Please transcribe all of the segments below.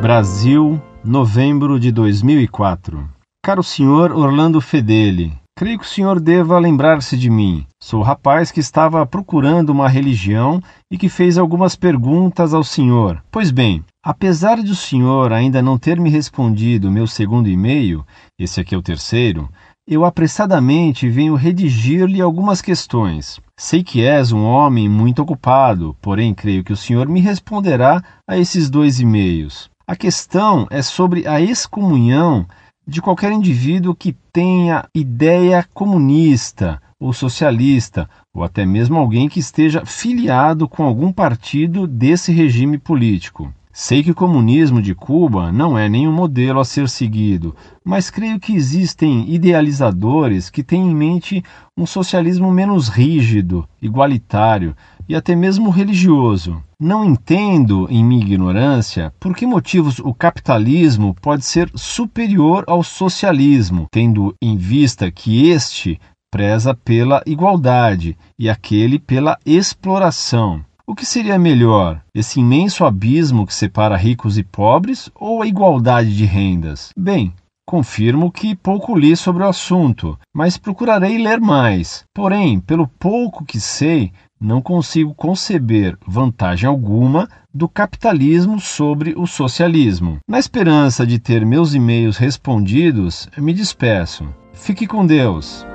Brasil, novembro de 2004. Caro senhor Orlando Fedeli, creio que o senhor deva lembrar-se de mim. Sou o rapaz que estava procurando uma religião e que fez algumas perguntas ao senhor. Pois bem, apesar de o senhor ainda não ter me respondido meu segundo e-mail, esse aqui é o terceiro, eu apressadamente venho redigir-lhe algumas questões. Sei que és um homem muito ocupado, porém creio que o senhor me responderá a esses dois e-mails. A questão é sobre a excomunhão de qualquer indivíduo que tenha ideia comunista ou socialista, ou até mesmo alguém que esteja filiado com algum partido desse regime político. Sei que o comunismo de Cuba não é nenhum modelo a ser seguido, mas creio que existem idealizadores que têm em mente um socialismo menos rígido, igualitário e até mesmo religioso. Não entendo, em minha ignorância, por que motivos o capitalismo pode ser superior ao socialismo, tendo em vista que este preza pela igualdade e aquele pela exploração. O que seria melhor, esse imenso abismo que separa ricos e pobres ou a igualdade de rendas? Bem, confirmo que pouco li sobre o assunto, mas procurarei ler mais. Porém, pelo pouco que sei, não consigo conceber vantagem alguma do capitalismo sobre o socialismo. Na esperança de ter meus e-mails respondidos, me despeço. Fique com Deus.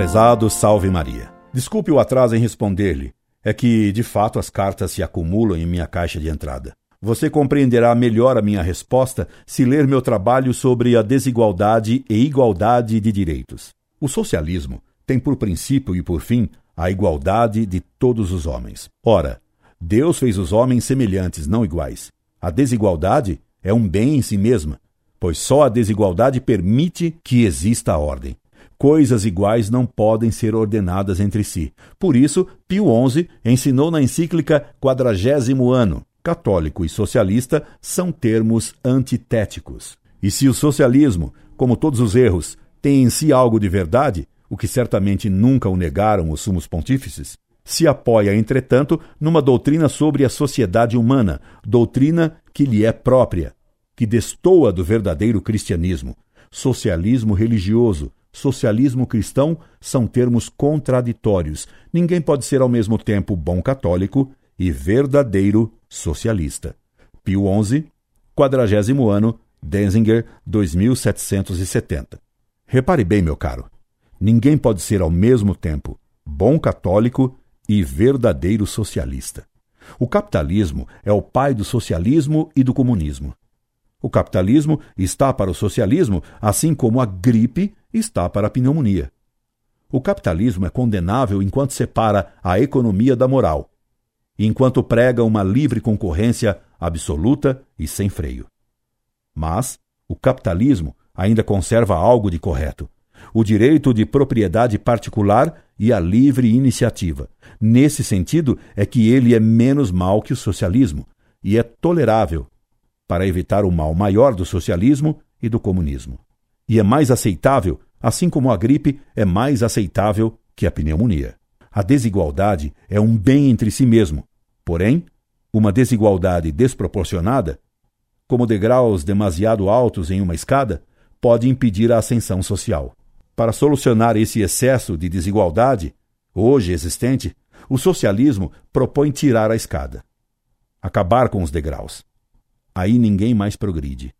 Prezado Salve Maria. Desculpe o atraso em responder-lhe. É que, de fato, as cartas se acumulam em minha caixa de entrada. Você compreenderá melhor a minha resposta se ler meu trabalho sobre a desigualdade e igualdade de direitos. O socialismo tem por princípio e por fim a igualdade de todos os homens. Ora, Deus fez os homens semelhantes, não iguais. A desigualdade é um bem em si mesma, pois só a desigualdade permite que exista a ordem coisas iguais não podem ser ordenadas entre si. Por isso, Pio XI ensinou na encíclica Quadragésimo Ano: católico e socialista são termos antitéticos. E se o socialismo, como todos os erros, tem em si algo de verdade, o que certamente nunca o negaram os sumos pontífices, se apoia, entretanto, numa doutrina sobre a sociedade humana, doutrina que lhe é própria, que destoa do verdadeiro cristianismo, socialismo religioso, socialismo cristão são termos contraditórios. Ninguém pode ser ao mesmo tempo bom católico e verdadeiro socialista. Pio XI, quadragésimo ano, Denzinger, 2770. Repare bem, meu caro. Ninguém pode ser ao mesmo tempo bom católico e verdadeiro socialista. O capitalismo é o pai do socialismo e do comunismo. O capitalismo está para o socialismo, assim como a gripe está para a pneumonia. O capitalismo é condenável enquanto separa a economia da moral, enquanto prega uma livre concorrência absoluta e sem freio. Mas o capitalismo ainda conserva algo de correto: o direito de propriedade particular e a livre iniciativa. Nesse sentido, é que ele é menos mal que o socialismo e é tolerável para evitar o mal maior do socialismo e do comunismo. E é mais aceitável, assim como a gripe é mais aceitável que a pneumonia. A desigualdade é um bem entre si mesmo, porém, uma desigualdade desproporcionada, como degraus demasiado altos em uma escada, pode impedir a ascensão social. Para solucionar esse excesso de desigualdade, hoje existente, o socialismo propõe tirar a escada, acabar com os degraus aí ninguém mais progride.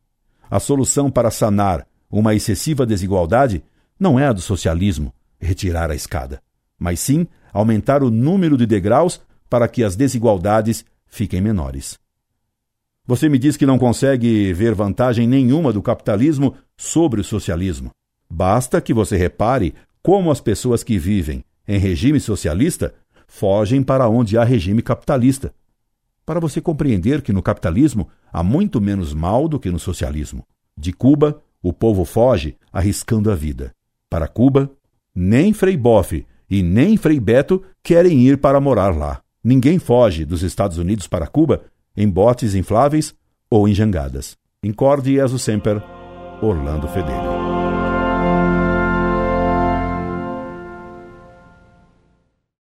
A solução para sanar uma excessiva desigualdade não é a do socialismo, retirar a escada, mas sim aumentar o número de degraus para que as desigualdades fiquem menores. Você me diz que não consegue ver vantagem nenhuma do capitalismo sobre o socialismo. Basta que você repare como as pessoas que vivem em regime socialista fogem para onde há regime capitalista para você compreender que no capitalismo há muito menos mal do que no socialismo. De Cuba, o povo foge arriscando a vida. Para Cuba, nem Frei Boff e nem Frei Beto querem ir para morar lá. Ninguém foge dos Estados Unidos para Cuba em botes infláveis ou em jangadas. Incorde Jesus Semper, Orlando Fedeli.